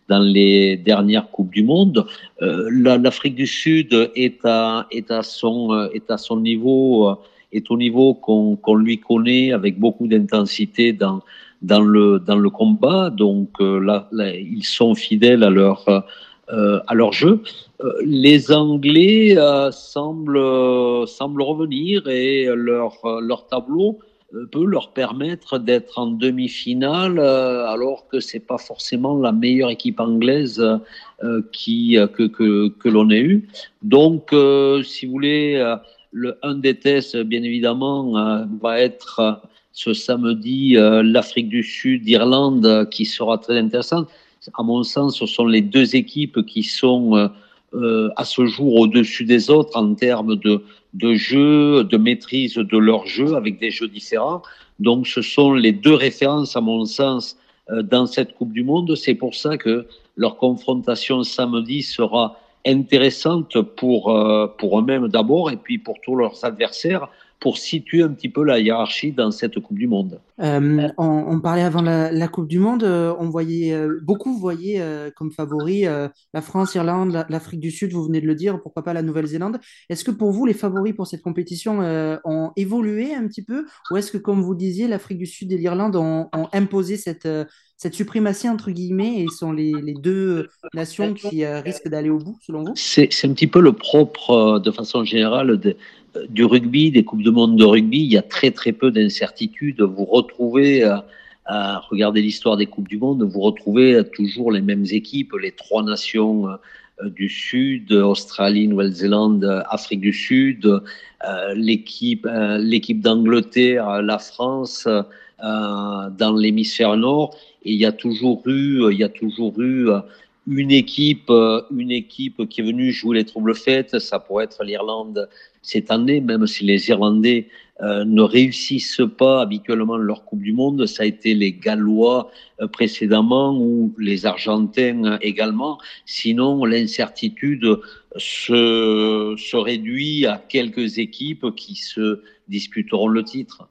dans les dernières coupes du monde. L'Afrique du Sud est à, est à son est à son niveau est au niveau qu'on lui connaît avec beaucoup d'intensité dans dans le dans le combat. Donc là, ils sont fidèles à leur euh, à leur jeu. Euh, les Anglais euh, semblent, semblent revenir et leur, leur tableau peut leur permettre d'être en demi-finale alors que c'est pas forcément la meilleure équipe anglaise qui que, que, que l'on ait eu. Donc, si vous voulez, le un des tests, bien évidemment, va être ce samedi l'Afrique du Sud, Irlande, qui sera très intéressante à mon sens, ce sont les deux équipes qui sont euh, euh, à ce jour au-dessus des autres en termes de, de jeu, de maîtrise de leur jeu avec des jeux différents. Donc ce sont les deux références, à mon sens, euh, dans cette Coupe du Monde. C'est pour ça que leur confrontation samedi sera intéressante pour, pour eux-mêmes d'abord et puis pour tous leurs adversaires pour situer un petit peu la hiérarchie dans cette Coupe du Monde. Euh, on, parlait avant la, Coupe du Monde, euh, on voyait euh, beaucoup voyaient comme favoris la France, l'Irlande, l'Afrique du Sud, vous venez de le dire, pourquoi pas la Nouvelle-Zélande. Est-ce que pour vous, les favoris pour cette compétition ont évolué un petit peu ou est-ce que, comme vous disiez, l'Afrique du Sud et l'Irlande ont, imposé cette, cette suprématie entre guillemets et sont les, les deux nations qui risquent d'aller au bout selon vous? C'est un petit peu le propre de façon générale de, du rugby, des Coupes de Monde de rugby, il y a très très peu d'incertitudes. Vous retrouvez, euh, à regarder l'histoire des Coupes du Monde, vous retrouvez toujours les mêmes équipes, les trois nations euh, du Sud, Australie, Nouvelle-Zélande, Afrique du Sud, euh, l'équipe, l'équipe d'Angleterre, la France dans l'hémisphère nord. Et il y a toujours eu, il y a toujours eu une équipe, euh, une équipe qui est venue jouer les troubles fêtes. Ça pourrait être l'Irlande cette année, même si les Irlandais euh, ne réussissent pas habituellement leur Coupe du Monde. Ça a été les Gallois euh, précédemment ou les Argentins également. Sinon, l'incertitude se, se réduit à quelques équipes qui se disputeront le titre.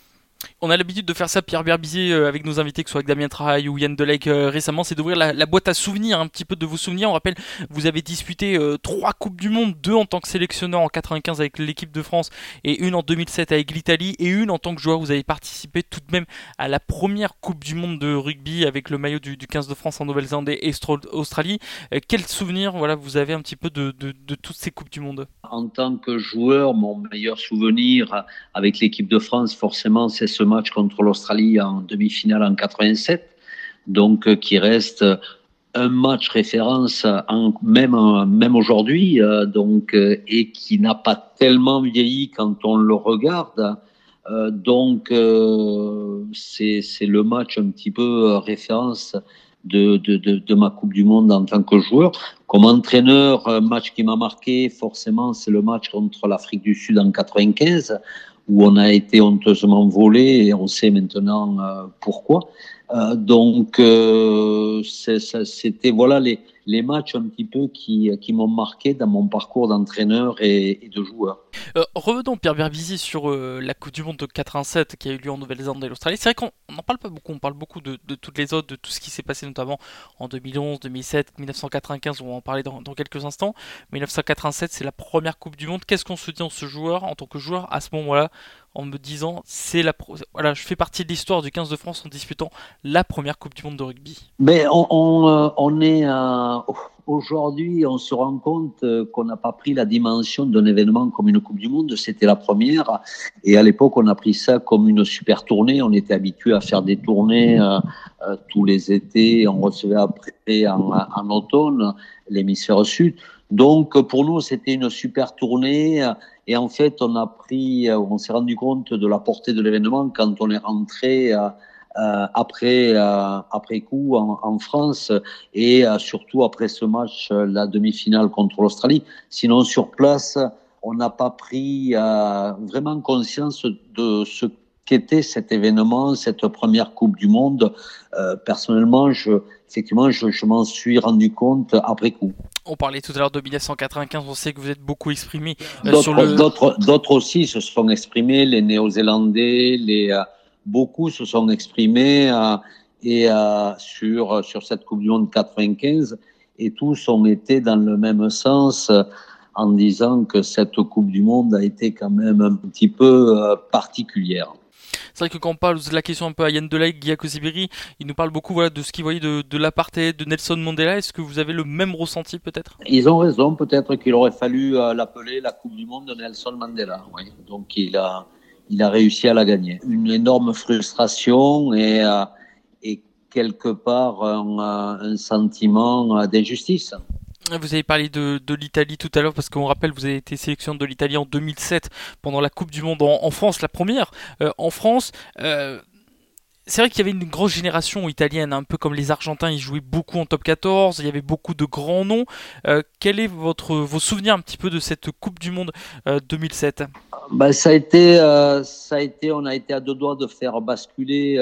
On a l'habitude de faire ça, Pierre Berbizier, euh, avec nos invités, que ce soit avec Damien Traille ou Yann Delec euh, récemment, c'est d'ouvrir la, boîte à souvenirs, un petit peu de vos souvenirs. On rappelle, vous avez disputé euh, trois Coupes du Monde, deux en tant que sélectionneur en 95 avec l'équipe de France et une en 2007 avec l'Italie et une en tant que joueur. Vous avez participé tout de même à la première Coupe du Monde de rugby avec le maillot du, 15 de France en Nouvelle-Zélande et Australie. quel souvenir voilà, vous avez un petit peu de, de toutes ces Coupes du Monde? En tant que joueur, mon meilleur souvenir avec l'équipe de France, forcément, c'est ce match contre l'Australie en demi-finale en 87, donc euh, qui reste un match référence en, même, même aujourd'hui, euh, donc, euh, et qui n'a pas tellement vieilli quand on le regarde. donc, c'est le match un petit peu référence de, de, de, ma Coupe du Monde en tant que joueur. Comme entraîneur, match qui m'a marqué, forcément, c'est le match contre l'Afrique du Sud en 95, où on a été honteusement volé et on sait maintenant euh, pourquoi. Euh, donc, euh, c'était voilà les, les matchs un petit peu qui, qui m'ont marqué dans mon parcours d'entraîneur et, de joueur. Euh, revenons Pierre Berbizi sur euh, la Coupe du Monde de 87 qui a eu lieu en Nouvelle-Zélande et l'Australie. C'est vrai qu'on n'en parle pas beaucoup, on parle beaucoup de, de, toutes les autres, de tout ce qui s'est passé notamment en 2011, 2007, 1995, on va en parler dans, dans quelques instants. 1987 c'est la première Coupe du Monde. Qu'est-ce qu'on se dit en ce joueur, en tant que joueur à ce moment-là en me disant c'est la voilà je fais partie de l'histoire du 15 de France en disputant la première Coupe du Monde de rugby? Mais on, on, euh, on est aujourd'hui on se rend compte euh, qu'on n'a pas pris la dimension d'un événement comme une Coupe du Monde, c'était la première. Et à l'époque on a pris ça comme une super tournée, on était habitué à faire des tournées euh, tous les étés, on recevait après en, automne l'hémisphère sud. Donc pour nous c'était une super tournée. Et en fait, on a pris, euh, on s'est rendu compte de la portée de l'événement quand on est rentré euh, euh après euh, après coup en, en, France et surtout après ce match, la demi-finale contre l'Australie. Sinon, sur place, on n'a pas pris vraiment conscience de ce qu'était cet événement, cette première Coupe du Monde. personnellement, je, effectivement, je, je m'en suis rendu compte après coup. On parlait tout à l'heure de 1995, on sait que vous êtes beaucoup exprimé euh, sur le... D'autres aussi se sont exprimés, les Néo-Zélandais, les, euh, beaucoup se sont exprimés euh, et, sur, sur cette Coupe du Monde 95 et tous ont été dans le même sens en disant que cette Coupe du Monde a été quand même un petit peu particulière. C'est vrai que quand on parle de la question un peu à Yann Delay, Guy Sibiri, il nous parle beaucoup voilà, de ce qu'il voyait de, de l'apartheid de Nelson Mandela. Est-ce que vous avez le même ressenti peut-être? Ils ont raison, peut-être qu'il aurait fallu euh, l'appeler la Coupe du Monde de Nelson Mandela. Oui. Donc il a, il a réussi à la gagner. Une énorme frustration et, euh, quelque part un, un sentiment d'injustice. Vous avez parlé de, l'Italie tout à l'heure parce qu'on rappelle, vous avez été sélectionné de l'Italie en 2007 pendant la Coupe du Monde en, France, la première. Euh, en France, euh, c'est vrai qu'il y avait une grosse génération italienne, un peu comme les Argentins, ils jouaient beaucoup en top 14, il y avait beaucoup de grands noms. Euh, quel est votre, vos souvenirs un petit peu de cette Coupe du Monde 2007 bah, ça, a été, ça a été, on a été à deux doigts de faire basculer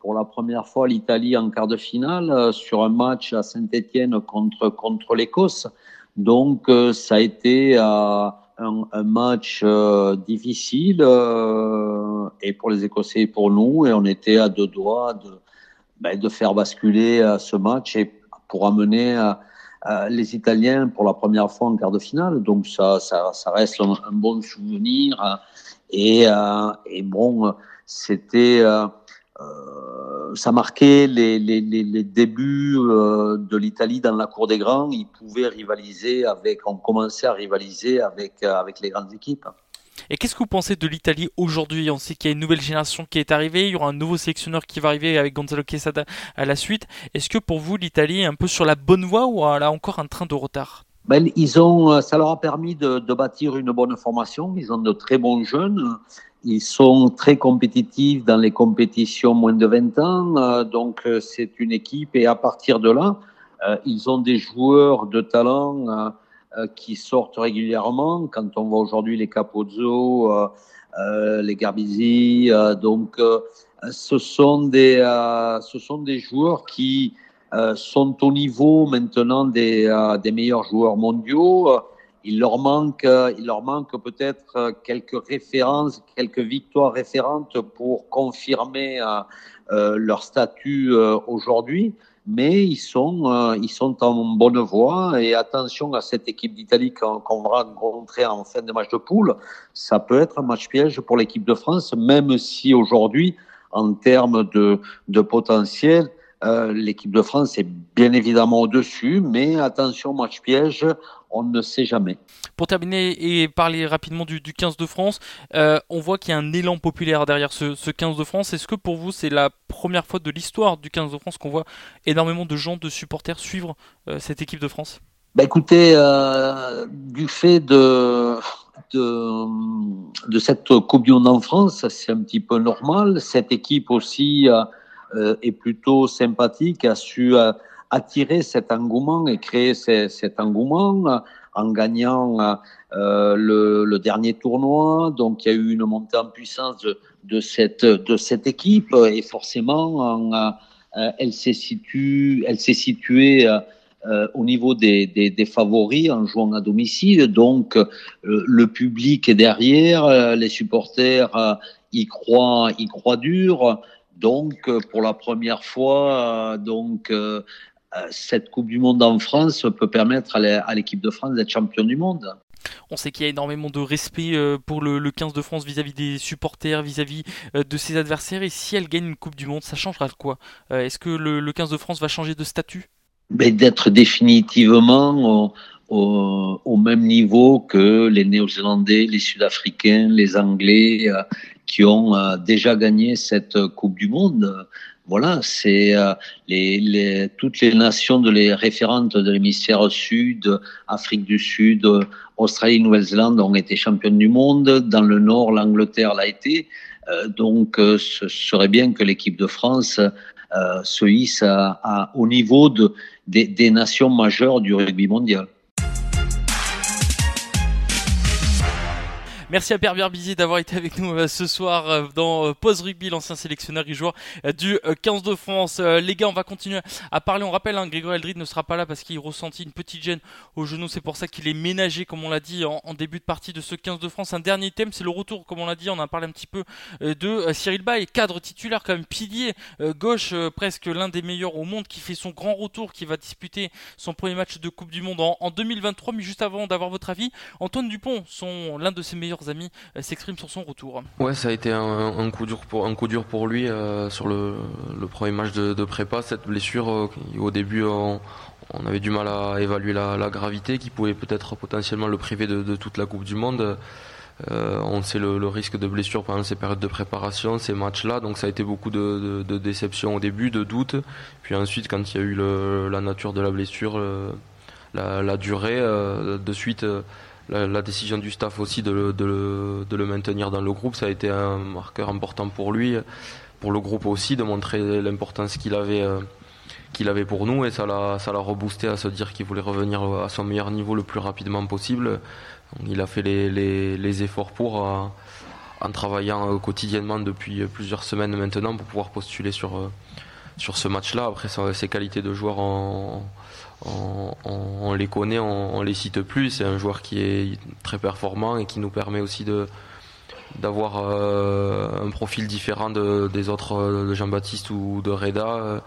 pour la première fois l'Italie en quart de finale euh, sur un match à Saint-Étienne contre, contre l'Écosse. Donc euh, ça a été euh, un, un, match difficile et pour les Écossais et pour nous et on était à deux doigts de, ben, faire basculer ce match et pour amener les Italiens pour la première fois en quart de finale. Donc ça, ça, reste un, bon souvenir et, et bon, c'était euh, ça marquait les, les, les débuts euh, de l'Italie dans la cour des grands. Ils pouvaient rivaliser avec, on commençait à rivaliser avec, euh, avec les grandes équipes. Et qu'est-ce que vous pensez de l'Italie aujourd'hui? On sait qu'il y a une nouvelle génération qui est arrivée, il y aura un nouveau sélectionneur qui va arriver avec Gonzalo Quesada à la suite. Est-ce que pour vous l'Italie est un peu sur la bonne voie ou elle a encore un train de retard? Ben, ils ont, ça leur a permis de, de, bâtir une bonne formation. Ils ont de très bons jeunes. Ils sont très compétitifs dans les compétitions moins de 20 ans, euh, donc euh, c'est une équipe et à partir de là, Euh, ils ont des joueurs de talent qui sortent régulièrement. Quand on voit aujourd'hui les Capozzo, les Garbizi, donc ce sont des joueurs qui sont au niveau maintenant des meilleurs joueurs mondiaux. Il leur manque euh, leur peut-être euh, quelques références, quelques victoires référentes pour confirmer euh, leur statut aujourd'hui mais ils sont, ils sont en bonne voie. Et attention à cette équipe d'Italie qu'on va rencontrer en fin de match de poule. Ça peut être un match piège pour l'équipe de France, même si aujourd'hui, en termes de, de potentiel, l'équipe de France est bien évidemment au-dessus, mais attention, match piège, on ne sait jamais. Pour terminer et parler rapidement du, du 15 de France, euh, on voit qu'il y a un élan populaire derrière ce, ce 15 de France. Est-ce que pour vous, c'est la première fois de l'histoire du 15 de France qu'on voit énormément de gens, de supporters suivre euh, cette équipe de France? Bah écoutez, euh, du fait de, de, de cette Coupe du Monde en France, c'est un petit peu normal. Cette équipe aussi est plutôt sympathique, a su attirer cet engouement et créer ce- cet engouement euh, en gagnant euh, euh, le, dernier tournoi. Donc il y a eu une montée en puissance de, cette, de cette équipe et forcément en, elle s'est située, elle s'est située au niveau des, des, favoris en jouant à domicile. Donc, le public est derrière, les supporters y croient, y croient dur. Donc, pour la première fois, donc cette Coupe du Monde en France peut permettre à l'é- à l'équipe de France d'être championne du monde. On sait qu'il y a énormément de respect euh, pour le, le 15 de France vis-à-vis des supporters, vis-à-vis euh, de ses adversaires. Et si elle gagne une Coupe du Monde, ça changera quoi? Euh, Est-ce que le, le 15 de France va changer de statut? Mais d'être définitivement au, au, au même niveau que les Néo-Zélandais, les Sud-Africains, les Anglais, qui ont déjà gagné cette Coupe du Monde. Voilà, c'est euh, les, toutes les nations de les référentes de l'hémisphère sud, Afrique du Sud, Australie, Nouvelle-Zélande ont été championnes du monde. Dans le Nord, l'Angleterre l'a été. Euh, donc, euh, ce serait bien que l'équipe de France se hisse au niveau de, des, des nations majeures du rugby mondial. Merci à Pierre Berbizier d'avoir été avec nous euh, ce soir euh, dans euh, Pause Rugby, l'ancien sélectionneur et joueur du euh, 15 de France. Les gars, on va continuer à parler. On rappelle, hein, Grégory Eldrid ne sera pas là parce qu'il ressentit une petite gêne au genou. C'est pour ça qu'il est ménagé, comme on l'a dit en, début de partie de ce 15 de France. Un dernier thème, c'est le retour, comme on l'a dit. On a parlé un petit peu de Cyril Bay, cadre titulaire, quand même pilier gauche, presque l'un des meilleurs au monde, qui fait son grand retour, qui va disputer son premier match de Coupe du Monde en, en 2023. Mais juste avant d'avoir votre avis, Antoine Dupont, l'un de ses meilleurs amis, euh, s'exprime sur son retour. Ouais, ça a été un, coup dur pour lui euh, sur le, premier match de, prépa. Cette blessure, euh, au début, on, avait du mal à évaluer la, gravité, qui pouvait peut-être potentiellement le priver de, toute la Coupe du Monde. On sait le, risque de blessure pendant ces périodes de préparation, ces matchs-là. Donc ça a été beaucoup de, déception au début, de doutes. Puis ensuite, quand il y a eu la nature de la blessure, la, durée, de suite la, décision du staff aussi de le, maintenir dans le groupe, ça a été un marqueur important pour lui, pour le groupe aussi, de montrer l'importance qu'il avait, euh, pour nous et ça l'a, reboosté à se dire qu'il voulait revenir à son meilleur niveau le plus rapidement possible. Il a fait les, efforts pour, euh, en travaillant quotidiennement depuis plusieurs semaines maintenant pour pouvoir postuler sur, euh, sur ce match-là. Après, ses qualités de joueur on, les connaît, on, on, les cite plus. C'est un joueur qui est très performant et qui nous permet aussi de d'avoir euh, un profil différent de, des autres de Jean-Baptiste ou de Reda euh,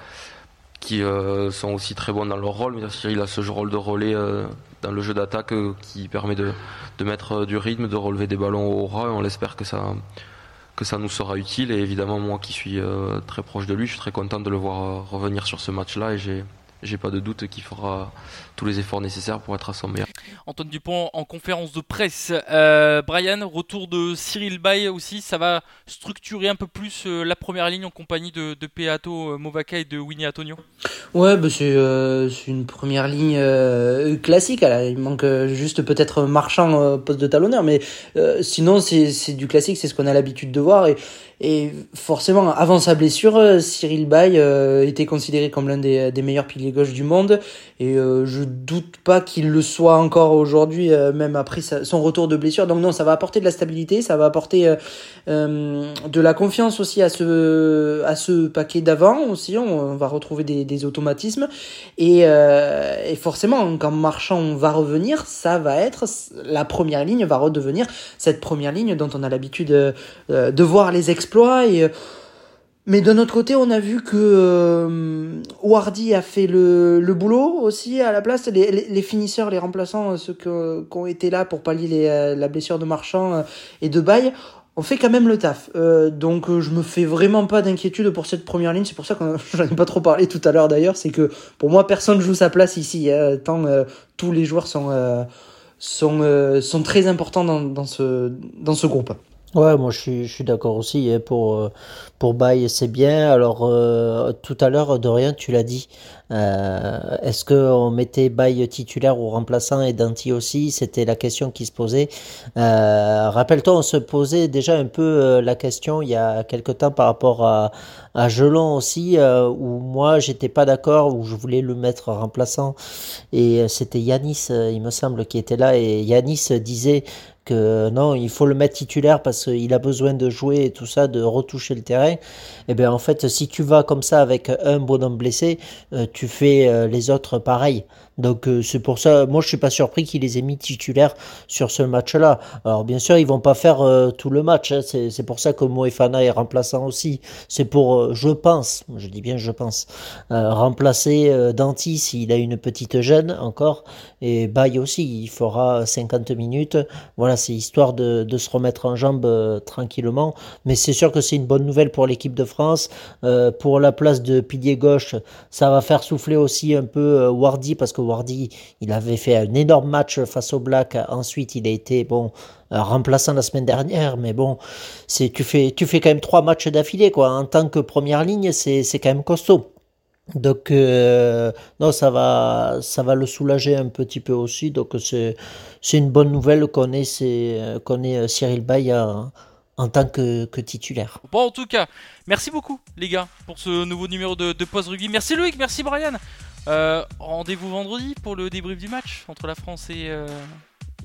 qui euh, sont aussi très bons dans leur rôle. Mais il a ce rôle de relais euh, dans le jeu d'attaque euh, qui permet de, de, mettre du rythme, de relever des ballons au ras. On l'espère que ça que ça nous sera utile. Et évidemment, moi qui suis euh, très proche de lui, je suis très content de le voir revenir sur ce match-là et j'ai j'ai pas de doute qu'il fera tous les efforts nécessaires pour être à son meilleur. Antoine Dupont en conférence de presse. Euh, Brian, retour de Cyril Bay aussi, ça va structurer un peu plus euh, la première ligne en compagnie de, Peato Movaca et de Winnie Antonio? Ouais, bah c'est euh, une première ligne euh, classique. Il manque euh, juste peut-être Marchand euh, poste de talonneur, mais euh, sinon c'est du classique, c'est ce qu'on a l'habitude de voir. Et forcément, avant sa blessure, euh, Cyril Bay euh, était considéré comme l'un des, des meilleurs piliers gauche du monde. Et euh, je doute pas qu'il le soit encore aujourd'hui, euh, même après sa- son retour de blessure. Donc non, ça va apporter de la stabilité, ça va apporter euh, euh, de la confiance aussi à ce, à ce paquet d'avant aussi. On, va retrouver des, des automatismes. Et, et forcément, quand Marchand va revenir, ça va être la première ligne va redevenir cette première ligne dont on a l'habitude de voir les euh, mais d'un autre côté, on a vu que euh, Wardy a fait le, boulot aussi à la place. Les, finisseurs, les remplaçants, euh, ceux qui ont été là pour pallier la blessure de Marchand et de Baye, on fait quand même le taf. Donc je me fais vraiment pas d'inquiétude pour cette première ligne. C'est pour ça que j'en ai pas trop parlé tout à l'heure d'ailleurs. C'est que pour moi, personne joue sa place ici. hein, tant tous les joueurs sont, très importants dans ce groupe. Ouais, moi je suis, d'accord aussi. hein, pour, euh, pour Baye, c'est bien. Alors, euh, tout à l'heure, Dorian, tu l'as dit. Euh, Est-ce qu'on mettait Baye titulaire ou remplaçant et Danti aussi? C'était la question qui se posait. Rappelle-toi, on se posait déjà un peu la question il y a quelque temps par rapport à, à Gelon aussi, où moi j'étais pas d'accord, où je voulais le mettre remplaçant. Et c'était Yanis, il me semble, qui était là. Et Yanis disait que non, il faut le mettre titulaire parce qu'il a besoin de jouer et tout ça, de retoucher le terrain. Et bien en fait, si tu vas comme ça avec un bonhomme blessé, euh, tu fais euh, les autres pareil. Donc euh, c'est pour ça, moi je suis pas surpris qu'il les ait mis titulaires sur ce match-là. Alors bien sûr, ils vont pas faire euh, tout le match. hein. C'est pour ça que Moefana est remplaçant aussi. C'est pour, euh, je pense, je dis bien je pense, remplacer Danti s'il a une petite gêne encore. Et Baye aussi, il fera 50 minutes. Voilà, c'est histoire de, se remettre en jambe euh, tranquillement. Mais c'est sûr que c'est une bonne nouvelle pour l'équipe de France. Pour la place de pilier gauche, ça va faire souffler aussi un peu Wardy parce que Wardy, il avait fait un énorme match face au Black. Ensuite, il a été bon euh, remplaçant la semaine dernière, mais bon, c'est tu fais tu fais quand même trois matchs d'affilée quoi. En tant que première ligne, c'est c'est quand même costaud. Donc euh, non, ça va ça va le soulager un petit peu aussi. Donc c'est c'est une bonne nouvelle qu'on ait c'est qu'on ait euh, Cyril Bay en, tant que, titulaire. Bon, en tout cas, merci beaucoup, les gars, pour ce nouveau numéro de, de Post Rugby. Merci Loïc, merci Brian. Euh, Rendez-vous vendredi pour le débrief du match entre la France et, euh,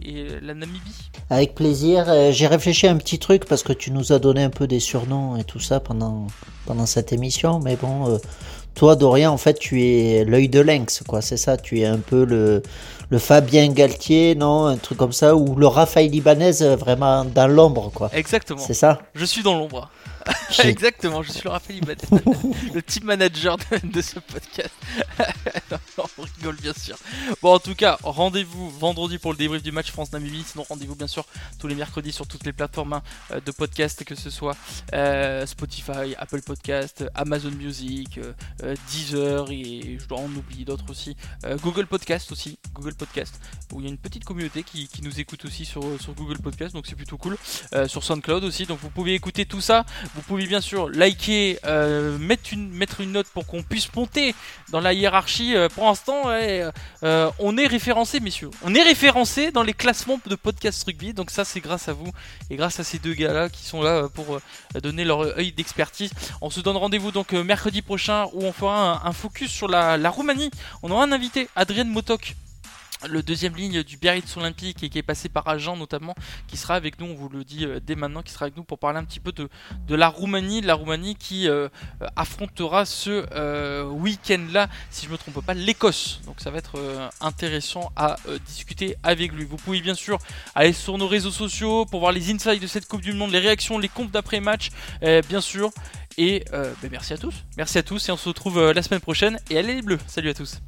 et la Namibie. Avec plaisir. Euh, J'ai réfléchi à un petit truc parce que tu nous as donné un peu des surnoms et tout ça pendant, pendant cette émission. Mais bon, toi, Dorian, en fait, tu es l'œil de lynx, quoi. C'est ça. Tu es un peu le, le Fabien Galtier, non Un truc comme ça. Ou le Raphaël Ibanez, vraiment dans l'ombre, quoi. Exactement. C'est ça? Je suis dans l'ombre. Exactement, je suis le Raphaël Ibanez, le team manager de, de ce podcast. Non, on rigole bien sûr. Bon, en tout cas, rendez-vous vendredi pour le débrief du match France-Namibie. Sinon, rendez-vous bien sûr tous les mercredis sur toutes les plateformes hein, euh, de podcast, que ce soit euh, Spotify, Apple Podcast, Amazon Music, euh, Deezer et je dois en oublier d'autres aussi. Euh, Google Podcast aussi, Google Podcast, où il y a une petite communauté qui, qui nous écoute aussi sur, sur Google Podcast, donc c'est plutôt cool. Sur SoundCloud aussi, donc vous pouvez écouter tout ça. Vous pouvez bien sûr liker, euh, mettre, une, mettre une note pour qu'on puisse monter dans la hiérarchie. Euh, pour l'instant, ouais, euh, on est référencé, messieurs. On est référencé dans les classements de podcast rugby. Donc ça, c'est grâce à vous et grâce à ces deux gars-là qui sont là euh, pour euh, donner leur œil d'expertise. On se donne rendez-vous donc euh, mercredi prochain où on fera un, un focus sur la, la Roumanie. On aura un invité, Adrien Motok le deuxième ligne du Biarritz Olympique et qui est passé par Agen notamment, qui sera avec nous, on vous le dit euh, dès maintenant, qui sera avec nous pour parler un petit peu de, la Roumanie, la Roumanie qui euh, euh, affrontera ce week-end-là, si je me trompe pas, l'Écosse. Donc ça va être intéressant à discuter avec lui. Vous pouvez bien sûr aller sur nos réseaux sociaux pour voir les insights de cette Coupe du Monde, les réactions, les comptes d'après-match, bien sûr. Et ben, merci à tous, merci à tous et on se retrouve la semaine prochaine. Et allez les bleus, salut à tous.